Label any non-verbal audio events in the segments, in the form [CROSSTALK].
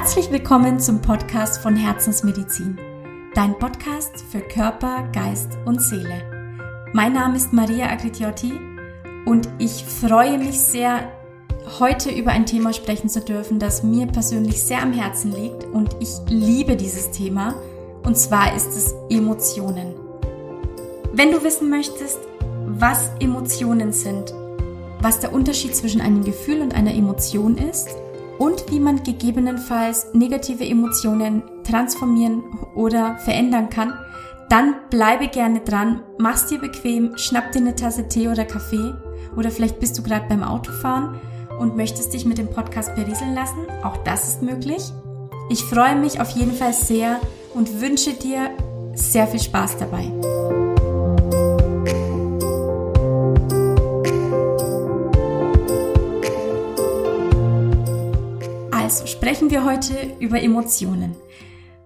Herzlich willkommen zum Podcast von Herzensmedizin, dein Podcast für Körper, Geist und Seele. Mein Name ist Maria Agritiotti und ich freue mich sehr, heute über ein Thema sprechen zu dürfen, das mir persönlich sehr am Herzen liegt und ich liebe dieses Thema und zwar ist es Emotionen. Wenn du wissen möchtest, was Emotionen sind, was der Unterschied zwischen einem Gefühl und einer Emotion ist und wie man gegebenenfalls negative Emotionen transformieren oder verändern kann, dann bleibe gerne dran, mach's dir bequem, schnapp dir eine Tasse Tee oder Kaffee oder vielleicht bist du gerade beim Autofahren und möchtest dich mit dem Podcast berieseln lassen. Auch das ist möglich. Ich freue mich auf jeden Fall sehr und wünsche dir sehr viel Spaß dabei. Sprechen wir heute über Emotionen.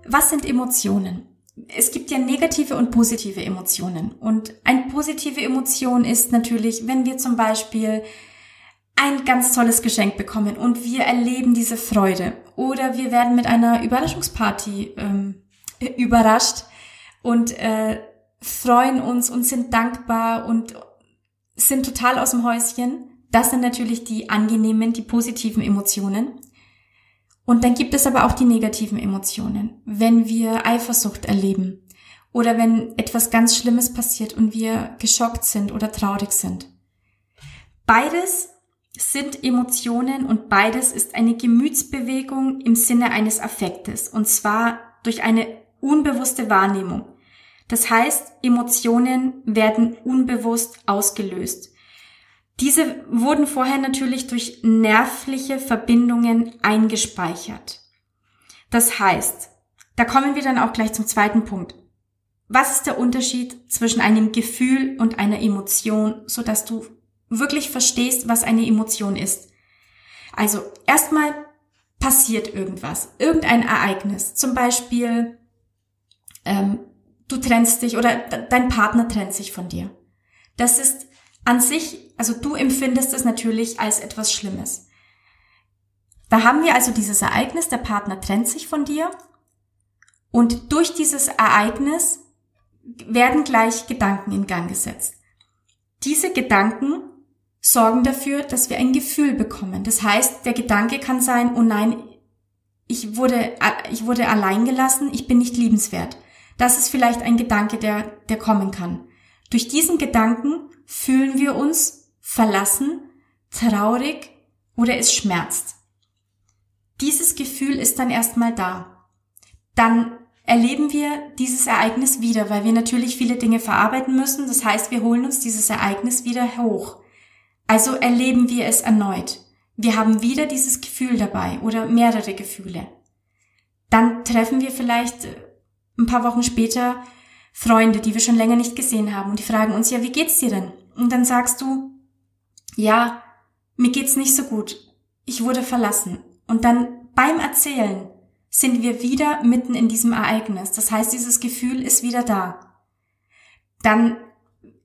Was sind Emotionen? Es gibt ja negative und positive Emotionen. Und eine positive Emotion ist natürlich, wenn wir zum Beispiel ein ganz tolles Geschenk bekommen und wir erleben diese Freude. Oder wir werden mit einer Überraschungsparty ähm, überrascht und äh, freuen uns und sind dankbar und sind total aus dem Häuschen. Das sind natürlich die angenehmen, die positiven Emotionen. Und dann gibt es aber auch die negativen Emotionen, wenn wir Eifersucht erleben oder wenn etwas ganz Schlimmes passiert und wir geschockt sind oder traurig sind. Beides sind Emotionen und beides ist eine Gemütsbewegung im Sinne eines Affektes und zwar durch eine unbewusste Wahrnehmung. Das heißt, Emotionen werden unbewusst ausgelöst. Diese wurden vorher natürlich durch nervliche Verbindungen eingespeichert. Das heißt, da kommen wir dann auch gleich zum zweiten Punkt. Was ist der Unterschied zwischen einem Gefühl und einer Emotion, so dass du wirklich verstehst, was eine Emotion ist? Also erstmal passiert irgendwas, irgendein Ereignis. Zum Beispiel, ähm, du trennst dich oder dein Partner trennt sich von dir. Das ist an sich, also du empfindest es natürlich als etwas Schlimmes. Da haben wir also dieses Ereignis, der Partner trennt sich von dir und durch dieses Ereignis werden gleich Gedanken in Gang gesetzt. Diese Gedanken sorgen dafür, dass wir ein Gefühl bekommen. Das heißt, der Gedanke kann sein, oh nein, ich wurde, ich wurde allein gelassen, ich bin nicht liebenswert. Das ist vielleicht ein Gedanke, der, der kommen kann. Durch diesen Gedanken fühlen wir uns verlassen, traurig oder es schmerzt. Dieses Gefühl ist dann erstmal da. Dann erleben wir dieses Ereignis wieder, weil wir natürlich viele Dinge verarbeiten müssen. Das heißt, wir holen uns dieses Ereignis wieder hoch. Also erleben wir es erneut. Wir haben wieder dieses Gefühl dabei oder mehrere Gefühle. Dann treffen wir vielleicht äh, ein paar Wochen später Freunde, die wir schon länger nicht gesehen haben und die fragen uns, ja, wie geht's dir denn? Und dann sagst du, ja, mir geht's nicht so gut. Ich wurde verlassen. Und dann beim Erzählen sind wir wieder mitten in diesem Ereignis. Das heißt, dieses Gefühl ist wieder da. Dann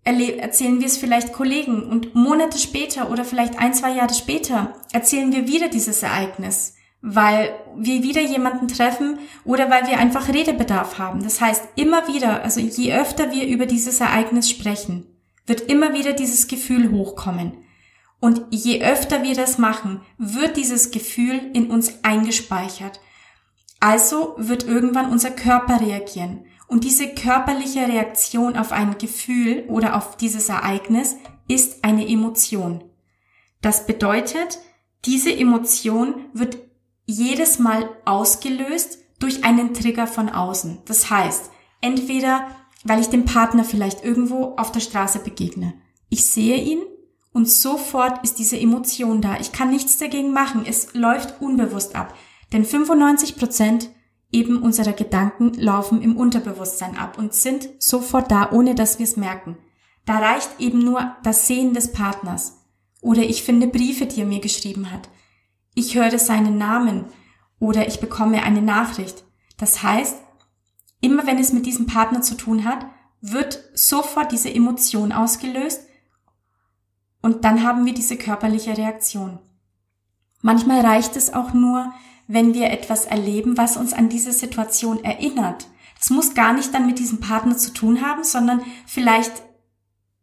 erzählen wir es vielleicht Kollegen und Monate später oder vielleicht ein, zwei Jahre später erzählen wir wieder dieses Ereignis, weil wir wieder jemanden treffen oder weil wir einfach Redebedarf haben. Das heißt, immer wieder, also je öfter wir über dieses Ereignis sprechen, wird immer wieder dieses Gefühl hochkommen. Und je öfter wir das machen, wird dieses Gefühl in uns eingespeichert. Also wird irgendwann unser Körper reagieren. Und diese körperliche Reaktion auf ein Gefühl oder auf dieses Ereignis ist eine Emotion. Das bedeutet, diese Emotion wird jedes Mal ausgelöst durch einen Trigger von außen. Das heißt, entweder weil ich dem Partner vielleicht irgendwo auf der Straße begegne. Ich sehe ihn und sofort ist diese Emotion da. Ich kann nichts dagegen machen. Es läuft unbewusst ab. Denn 95 Prozent eben unserer Gedanken laufen im Unterbewusstsein ab und sind sofort da, ohne dass wir es merken. Da reicht eben nur das Sehen des Partners. Oder ich finde Briefe, die er mir geschrieben hat. Ich höre seinen Namen oder ich bekomme eine Nachricht. Das heißt, immer wenn es mit diesem Partner zu tun hat, wird sofort diese Emotion ausgelöst und dann haben wir diese körperliche Reaktion. Manchmal reicht es auch nur, wenn wir etwas erleben, was uns an diese Situation erinnert. Das muss gar nicht dann mit diesem Partner zu tun haben, sondern vielleicht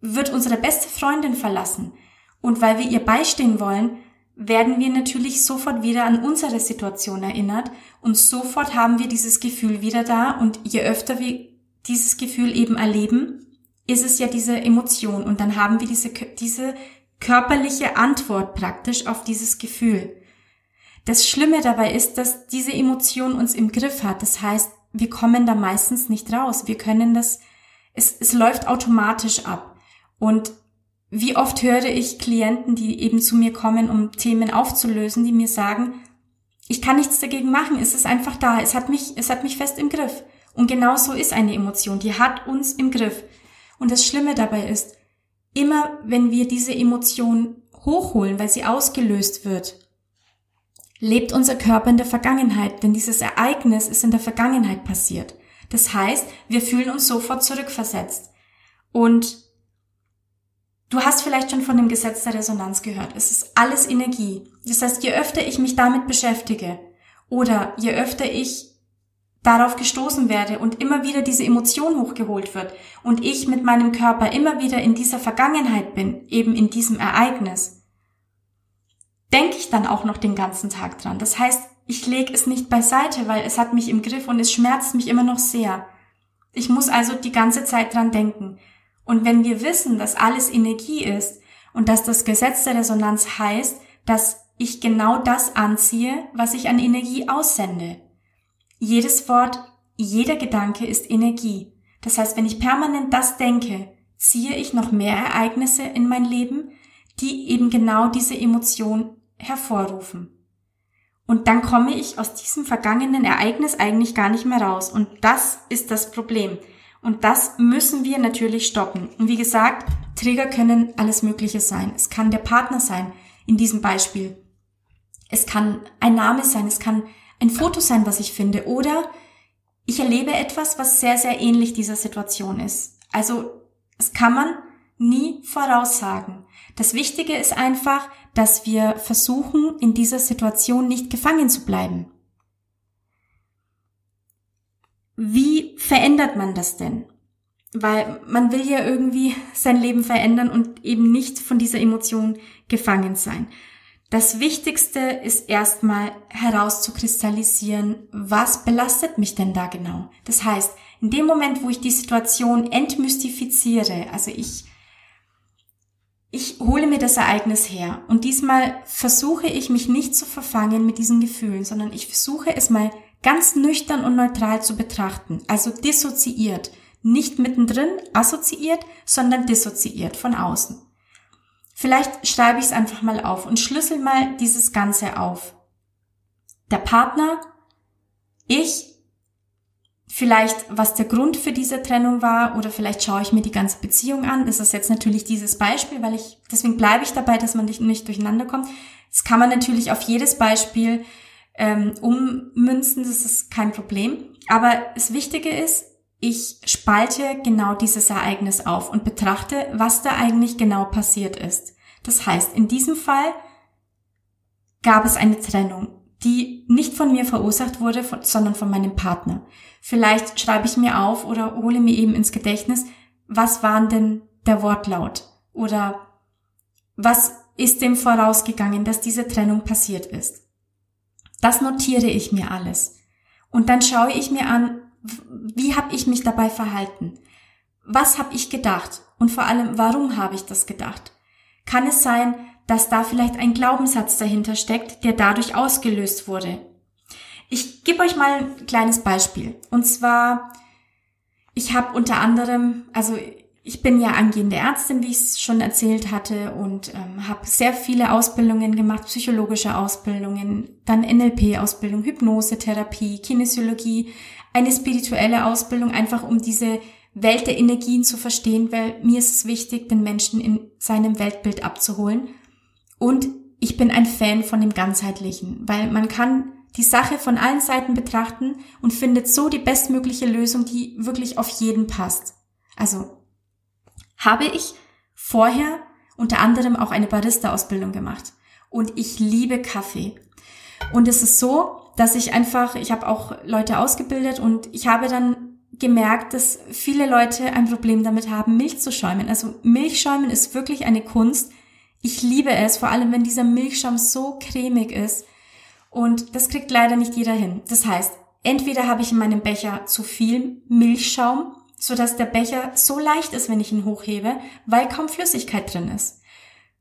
wird unsere beste Freundin verlassen. Und weil wir ihr beistehen wollen, werden wir natürlich sofort wieder an unsere Situation erinnert und sofort haben wir dieses Gefühl wieder da und je öfter wir dieses Gefühl eben erleben, ist es ja diese Emotion und dann haben wir diese, diese körperliche Antwort praktisch auf dieses Gefühl. Das Schlimme dabei ist, dass diese Emotion uns im Griff hat. Das heißt, wir kommen da meistens nicht raus. Wir können das, es, es läuft automatisch ab. Und wie oft höre ich Klienten, die eben zu mir kommen, um Themen aufzulösen, die mir sagen, ich kann nichts dagegen machen, es ist einfach da, es hat mich, es hat mich fest im Griff. Und genau so ist eine Emotion, die hat uns im Griff. Und das Schlimme dabei ist, immer wenn wir diese Emotion hochholen, weil sie ausgelöst wird, lebt unser Körper in der Vergangenheit, denn dieses Ereignis ist in der Vergangenheit passiert. Das heißt, wir fühlen uns sofort zurückversetzt. Und du hast vielleicht schon von dem Gesetz der Resonanz gehört. Es ist alles Energie. Das heißt, je öfter ich mich damit beschäftige oder je öfter ich darauf gestoßen werde und immer wieder diese Emotion hochgeholt wird und ich mit meinem Körper immer wieder in dieser Vergangenheit bin, eben in diesem Ereignis, denke ich dann auch noch den ganzen Tag dran. Das heißt, ich lege es nicht beiseite, weil es hat mich im Griff und es schmerzt mich immer noch sehr. Ich muss also die ganze Zeit dran denken. Und wenn wir wissen, dass alles Energie ist und dass das Gesetz der Resonanz heißt, dass ich genau das anziehe, was ich an Energie aussende. Jedes Wort, jeder Gedanke ist Energie. Das heißt, wenn ich permanent das denke, ziehe ich noch mehr Ereignisse in mein Leben, die eben genau diese Emotion hervorrufen. Und dann komme ich aus diesem vergangenen Ereignis eigentlich gar nicht mehr raus. Und das ist das Problem. Und das müssen wir natürlich stoppen. Und wie gesagt, Trigger können alles Mögliche sein. Es kann der Partner sein, in diesem Beispiel. Es kann ein Name sein, es kann ein Foto sein, was ich finde. Oder ich erlebe etwas, was sehr, sehr ähnlich dieser Situation ist. Also, es kann man nie voraussagen. Das Wichtige ist einfach, dass wir versuchen, in dieser Situation nicht gefangen zu bleiben. Wie verändert man das denn? Weil man will ja irgendwie [LAUGHS] sein Leben verändern und eben nicht von dieser Emotion gefangen sein. Das Wichtigste ist erstmal herauszukristallisieren, was belastet mich denn da genau? Das heißt, in dem Moment, wo ich die Situation entmystifiziere, also ich ich hole mir das Ereignis her und diesmal versuche ich mich nicht zu verfangen mit diesen Gefühlen, sondern ich versuche es mal ganz nüchtern und neutral zu betrachten, also dissoziiert, nicht mittendrin assoziiert, sondern dissoziiert von außen. Vielleicht schreibe ich es einfach mal auf und schlüssel mal dieses Ganze auf. Der Partner, ich vielleicht, was der Grund für diese Trennung war oder vielleicht schaue ich mir die ganze Beziehung an. Das ist jetzt natürlich dieses Beispiel, weil ich, deswegen bleibe ich dabei, dass man nicht, nicht durcheinander kommt. Das kann man natürlich auf jedes Beispiel ähm, ummünzen, das ist kein Problem. Aber das Wichtige ist, ich spalte genau dieses Ereignis auf und betrachte, was da eigentlich genau passiert ist. Das heißt, in diesem Fall gab es eine Trennung, die nicht von mir verursacht wurde, sondern von meinem Partner. Vielleicht schreibe ich mir auf oder hole mir eben ins Gedächtnis, was waren denn der Wortlaut? Oder was ist dem vorausgegangen, dass diese Trennung passiert ist? Das notiere ich mir alles. Und dann schaue ich mir an, wie habe ich mich dabei verhalten? Was habe ich gedacht? Und vor allem, warum habe ich das gedacht? Kann es sein, dass da vielleicht ein Glaubenssatz dahinter steckt, der dadurch ausgelöst wurde? Ich gebe euch mal ein kleines Beispiel. Und zwar, ich habe unter anderem, also ich bin ja angehende Ärztin, wie ich es schon erzählt hatte, und ähm, habe sehr viele Ausbildungen gemacht, psychologische Ausbildungen, dann NLP-Ausbildung, Hypnose, Therapie, Kinesiologie, eine spirituelle Ausbildung, einfach um diese Welt der Energien zu verstehen, weil mir ist es wichtig, den Menschen in seinem Weltbild abzuholen. Und ich bin ein Fan von dem Ganzheitlichen, weil man kann die Sache von allen Seiten betrachten und findet so die bestmögliche Lösung, die wirklich auf jeden passt. Also habe ich vorher unter anderem auch eine Barista-Ausbildung gemacht und ich liebe Kaffee. Und es ist so, dass ich einfach, ich habe auch Leute ausgebildet und ich habe dann gemerkt, dass viele Leute ein Problem damit haben, Milch zu schäumen. Also Milchschäumen ist wirklich eine Kunst. Ich liebe es, vor allem wenn dieser Milchschaum so cremig ist. Und das kriegt leider nicht jeder hin. Das heißt, entweder habe ich in meinem Becher zu viel Milchschaum, sodass der Becher so leicht ist, wenn ich ihn hochhebe, weil kaum Flüssigkeit drin ist.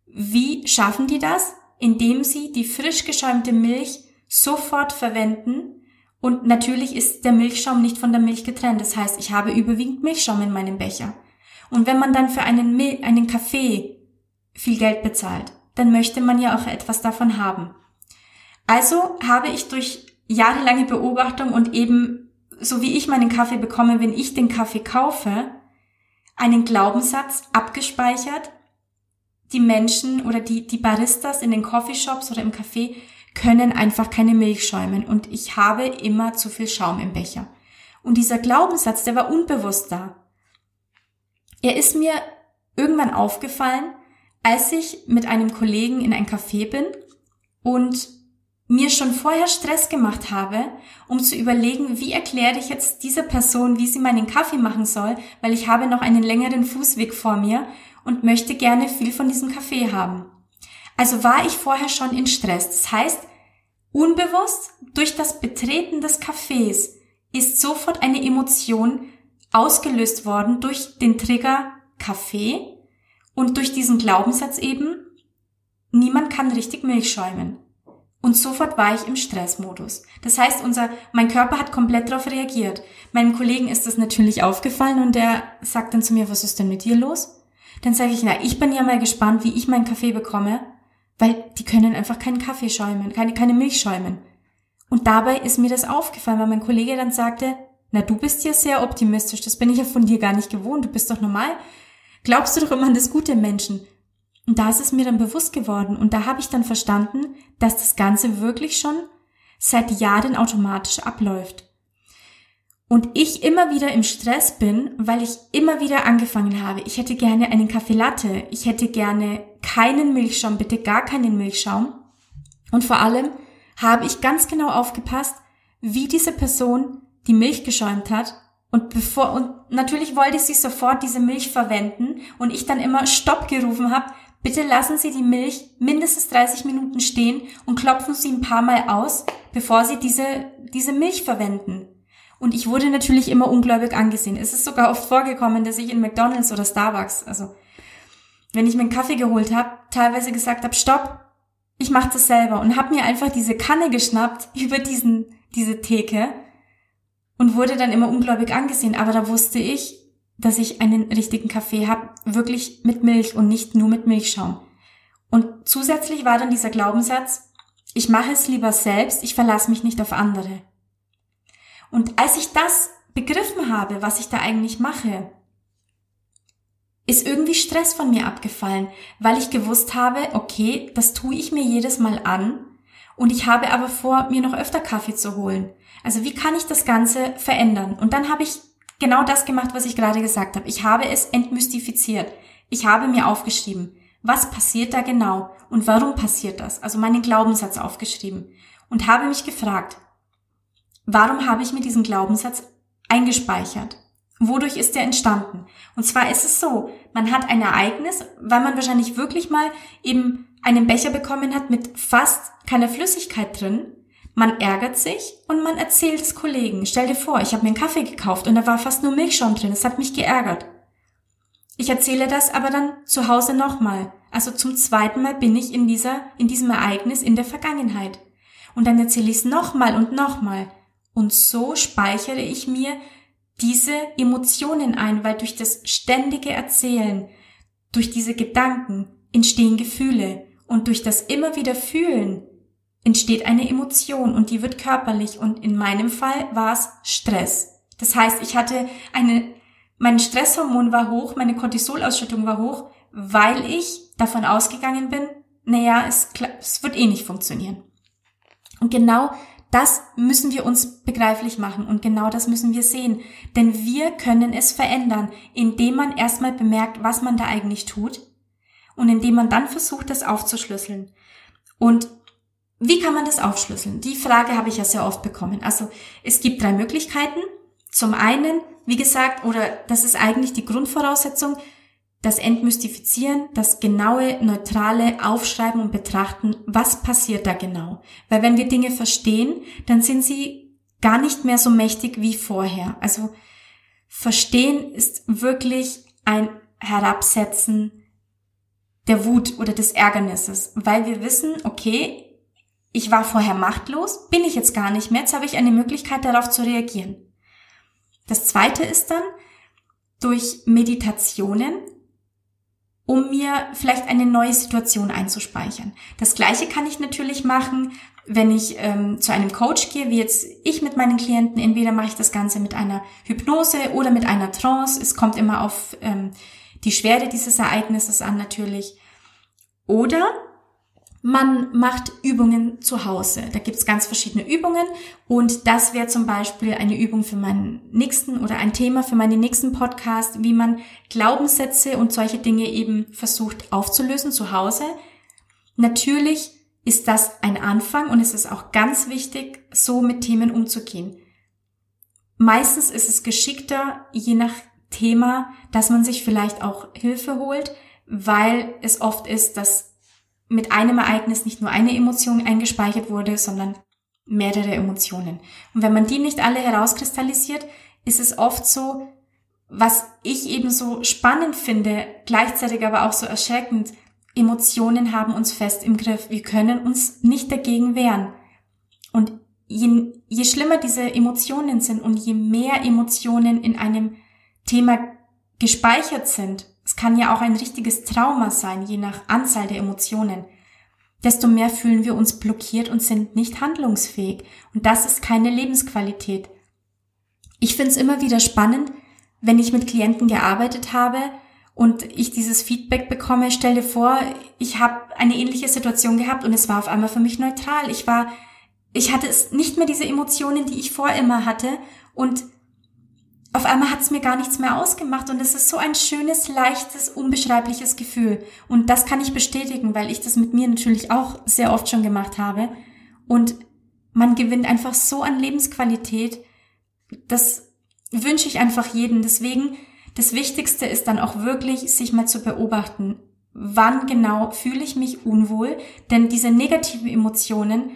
Wie schaffen die das? Indem sie die frisch geschäumte Milch sofort verwenden und natürlich ist der Milchschaum nicht von der Milch getrennt. Das heißt, ich habe überwiegend Milchschaum in meinem Becher. Und wenn man dann für einen, Mil einen Kaffee viel Geld bezahlt, dann möchte man ja auch etwas davon haben. Also habe ich durch jahrelange Beobachtung und eben so wie ich meinen Kaffee bekomme, wenn ich den Kaffee kaufe, einen Glaubenssatz abgespeichert. Die Menschen oder die, die Baristas in den Coffeeshops oder im Café können einfach keine Milch schäumen und ich habe immer zu viel Schaum im Becher. Und dieser Glaubenssatz, der war unbewusst da. Er ist mir irgendwann aufgefallen, als ich mit einem Kollegen in ein Café bin und mir schon vorher Stress gemacht habe, um zu überlegen, wie erkläre ich jetzt dieser Person, wie sie meinen Kaffee machen soll, weil ich habe noch einen längeren Fußweg vor mir und möchte gerne viel von diesem Kaffee haben. Also war ich vorher schon in Stress. Das heißt, unbewusst durch das Betreten des Cafés ist sofort eine Emotion ausgelöst worden durch den Trigger Kaffee und durch diesen Glaubenssatz eben, niemand kann richtig Milch schäumen. Und sofort war ich im Stressmodus. Das heißt, unser, mein Körper hat komplett darauf reagiert. Meinem Kollegen ist das natürlich aufgefallen und der sagt dann zu mir, was ist denn mit dir los? Dann sage ich, na, ich bin ja mal gespannt, wie ich meinen Kaffee bekomme, weil die können einfach keinen Kaffee schäumen, keine, keine Milch schäumen. Und dabei ist mir das aufgefallen, weil mein Kollege dann sagte, na, du bist ja sehr optimistisch, das bin ich ja von dir gar nicht gewohnt, du bist doch normal. Glaubst du doch immer an das gute Menschen. Und da ist es mir dann bewusst geworden und da habe ich dann verstanden, dass das Ganze wirklich schon seit Jahren automatisch abläuft. Und ich immer wieder im Stress bin, weil ich immer wieder angefangen habe. Ich hätte gerne einen Kaffee Latte. Ich hätte gerne keinen Milchschaum, bitte gar keinen Milchschaum. Und vor allem habe ich ganz genau aufgepasst, wie diese Person die Milch geschäumt hat. Und bevor, und natürlich wollte sie sofort diese Milch verwenden und ich dann immer Stopp gerufen habe, Bitte lassen Sie die Milch mindestens 30 Minuten stehen und klopfen Sie ein paar Mal aus, bevor Sie diese, diese Milch verwenden. Und ich wurde natürlich immer ungläubig angesehen. Es ist sogar oft vorgekommen, dass ich in McDonald's oder Starbucks, also wenn ich mir einen Kaffee geholt habe, teilweise gesagt habe, stopp, ich mache das selber und habe mir einfach diese Kanne geschnappt [LAUGHS] über diesen diese Theke und wurde dann immer ungläubig angesehen. Aber da wusste ich, dass ich einen richtigen Kaffee habe, wirklich mit Milch und nicht nur mit Milchschaum. Und zusätzlich war dann dieser Glaubenssatz, ich mache es lieber selbst, ich verlasse mich nicht auf andere. Und als ich das begriffen habe, was ich da eigentlich mache, ist irgendwie Stress von mir abgefallen, weil ich gewusst habe, okay, das tue ich mir jedes Mal an und ich habe aber vor, mir noch öfter Kaffee zu holen. Also wie kann ich das Ganze verändern? Und dann habe ich genau das gemacht, was ich gerade gesagt habe. Ich habe es entmystifiziert. Ich habe mir aufgeschrieben, was passiert da genau und warum passiert das? Also meinen Glaubenssatz aufgeschrieben und habe mich gefragt, warum habe ich mir diesen Glaubenssatz eingespeichert? Wodurch ist der entstanden? Und zwar ist es so, man hat ein Ereignis, weil man wahrscheinlich wirklich mal eben einen Becher bekommen hat mit fast keiner Flüssigkeit drin man ärgert sich und man erzählt es Kollegen. Stell dir vor, ich habe mir einen Kaffee gekauft und da war fast nur Milchschaum drin. Es hat mich geärgert. Ich erzähle das aber dann zu Hause nochmal. Also zum zweiten Mal bin ich in dieser, in diesem Ereignis in der Vergangenheit. Und dann erzähle ich es nochmal und nochmal. Und so speichere ich mir diese Emotionen ein, weil durch das ständige Erzählen, durch diese Gedanken entstehen Gefühle. Und durch das immer wieder Fühlen entsteht eine Emotion und die wird körperlich und in meinem Fall war es Stress. Das heißt, ich hatte eine, mein Stresshormon war hoch, meine Cortisolausschüttung war hoch, weil ich davon ausgegangen bin, naja, es, es wird eh nicht funktionieren. Und genau das müssen wir uns begreiflich machen und genau das müssen wir sehen. Denn wir können es verändern, indem man erstmal bemerkt, was man da eigentlich tut und indem man dann versucht, das aufzuschlüsseln. Und wie kann man das aufschlüsseln? Die Frage habe ich ja sehr oft bekommen. Also es gibt drei Möglichkeiten. Zum einen, wie gesagt, oder das ist eigentlich die Grundvoraussetzung, das Entmystifizieren, das genaue, neutrale Aufschreiben und Betrachten, was passiert da genau. Weil wenn wir Dinge verstehen, dann sind sie gar nicht mehr so mächtig wie vorher. Also verstehen ist wirklich ein Herabsetzen der Wut oder des Ärgernisses, weil wir wissen, okay, ich war vorher machtlos, bin ich jetzt gar nicht mehr, jetzt habe ich eine Möglichkeit darauf zu reagieren. Das zweite ist dann, durch Meditationen um mir vielleicht eine neue Situation einzuspeichern. Das gleiche kann ich natürlich machen, wenn ich ähm, zu einem Coach gehe, wie jetzt ich mit meinen Klienten. Entweder mache ich das Ganze mit einer Hypnose oder mit einer Trance. Es kommt immer auf ähm, die Schwere dieses Ereignisses an natürlich. Oder man macht Übungen zu Hause. Da gibt's ganz verschiedene Übungen und das wäre zum Beispiel eine Übung für meinen nächsten oder ein Thema für meinen nächsten Podcast, wie man Glaubenssätze und solche Dinge eben versucht aufzulösen zu Hause. Natürlich ist das ein Anfang und es ist auch ganz wichtig, so mit Themen umzugehen. Meistens ist es geschickter, je nach Thema, dass man sich vielleicht auch Hilfe holt, weil es oft ist, dass mit einem Ereignis nicht nur eine Emotion eingespeichert wurde, sondern mehrere Emotionen. Und wenn man die nicht alle herauskristallisiert, ist es oft so, was ich eben so spannend finde, gleichzeitig aber auch so erschreckend, Emotionen haben uns fest im Griff. Wir können uns nicht dagegen wehren. Und je, je schlimmer diese Emotionen sind und je mehr Emotionen in einem Thema gespeichert sind, es kann ja auch ein richtiges Trauma sein, je nach Anzahl der Emotionen. Desto mehr fühlen wir uns blockiert und sind nicht handlungsfähig. Und das ist keine Lebensqualität. Ich finde es immer wieder spannend, wenn ich mit Klienten gearbeitet habe und ich dieses Feedback bekomme, stell dir vor, ich habe eine ähnliche Situation gehabt und es war auf einmal für mich neutral. Ich war, ich hatte es nicht mehr diese Emotionen, die ich vorher immer hatte und auf einmal hat es mir gar nichts mehr ausgemacht und es ist so ein schönes, leichtes, unbeschreibliches Gefühl. Und das kann ich bestätigen, weil ich das mit mir natürlich auch sehr oft schon gemacht habe. Und man gewinnt einfach so an Lebensqualität. Das wünsche ich einfach jedem. Deswegen, das Wichtigste ist dann auch wirklich, sich mal zu beobachten. Wann genau fühle ich mich unwohl? Denn diese negativen Emotionen,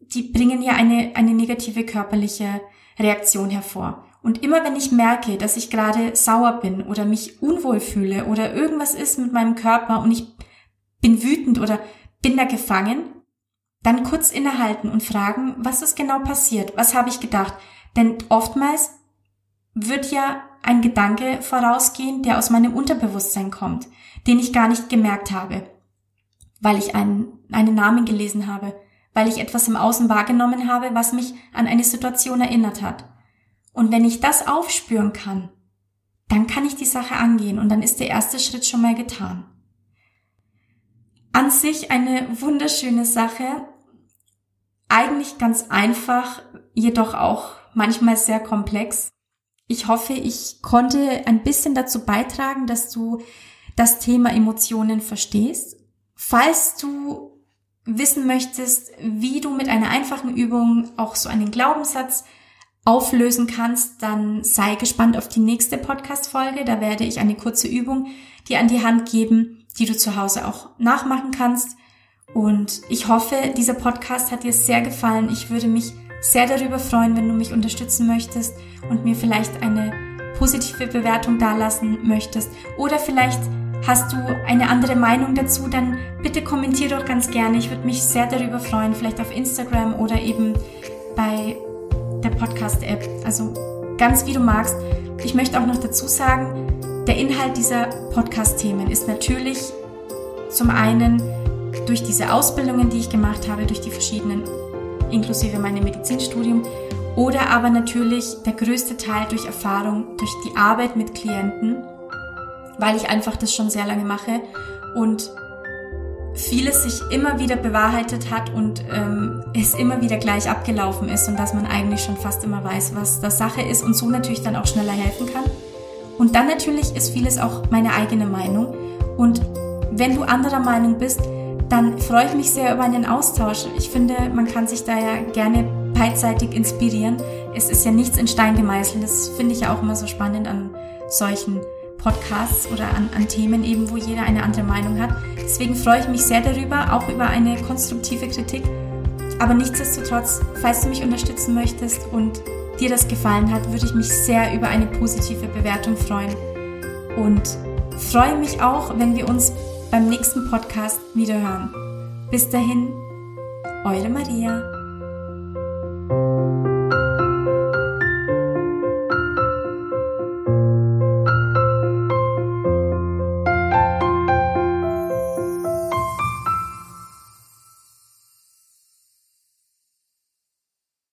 die bringen ja eine, eine negative körperliche Reaktion hervor. Und immer wenn ich merke, dass ich gerade sauer bin oder mich unwohl fühle oder irgendwas ist mit meinem Körper und ich bin wütend oder bin da gefangen, dann kurz innehalten und fragen, was ist genau passiert? Was habe ich gedacht? Denn oftmals wird ja ein Gedanke vorausgehen, der aus meinem Unterbewusstsein kommt, den ich gar nicht gemerkt habe, weil ich einen, einen Namen gelesen habe, weil ich etwas im Außen wahrgenommen habe, was mich an eine Situation erinnert hat. Und wenn ich das aufspüren kann, dann kann ich die Sache angehen und dann ist der erste Schritt schon mal getan. An sich eine wunderschöne Sache, eigentlich ganz einfach, jedoch auch manchmal sehr komplex. Ich hoffe, ich konnte ein bisschen dazu beitragen, dass du das Thema Emotionen verstehst. Falls du wissen möchtest, wie du mit einer einfachen Übung auch so einen Glaubenssatz auflösen kannst, dann sei gespannt auf die nächste Podcast-Folge. Da werde ich eine kurze Übung dir an die Hand geben, die du zu Hause auch nachmachen kannst. Und ich hoffe, dieser Podcast hat dir sehr gefallen. Ich würde mich sehr darüber freuen, wenn du mich unterstützen möchtest und mir vielleicht eine positive Bewertung dalassen möchtest. Oder vielleicht hast du eine andere Meinung dazu, dann bitte kommentier doch ganz gerne. Ich würde mich sehr darüber freuen, vielleicht auf Instagram oder eben bei der Podcast-App. Also ganz wie du magst. Ich möchte auch noch dazu sagen, der Inhalt dieser Podcast-Themen ist natürlich zum einen durch diese Ausbildungen, die ich gemacht habe, durch die verschiedenen, inklusive meinem Medizinstudium, oder aber natürlich der größte Teil durch Erfahrung, durch die Arbeit mit Klienten, weil ich einfach das schon sehr lange mache und vieles sich immer wieder bewahrheitet hat und ähm, es immer wieder gleich abgelaufen ist und dass man eigentlich schon fast immer weiß, was das Sache ist und so natürlich dann auch schneller helfen kann. Und dann natürlich ist vieles auch meine eigene Meinung. Und wenn du anderer Meinung bist, dann freue ich mich sehr über einen Austausch. Ich finde, man kann sich da ja gerne beidseitig inspirieren. Es ist ja nichts in Stein gemeißelt. Das finde ich ja auch immer so spannend an solchen Podcasts oder an, an Themen eben, wo jeder eine andere Meinung hat. Deswegen freue ich mich sehr darüber, auch über eine konstruktive Kritik. Aber nichtsdestotrotz, falls du mich unterstützen möchtest und dir das gefallen hat, würde ich mich sehr über eine positive Bewertung freuen. Und freue mich auch, wenn wir uns beim nächsten Podcast wiederhören. Bis dahin, eure Maria.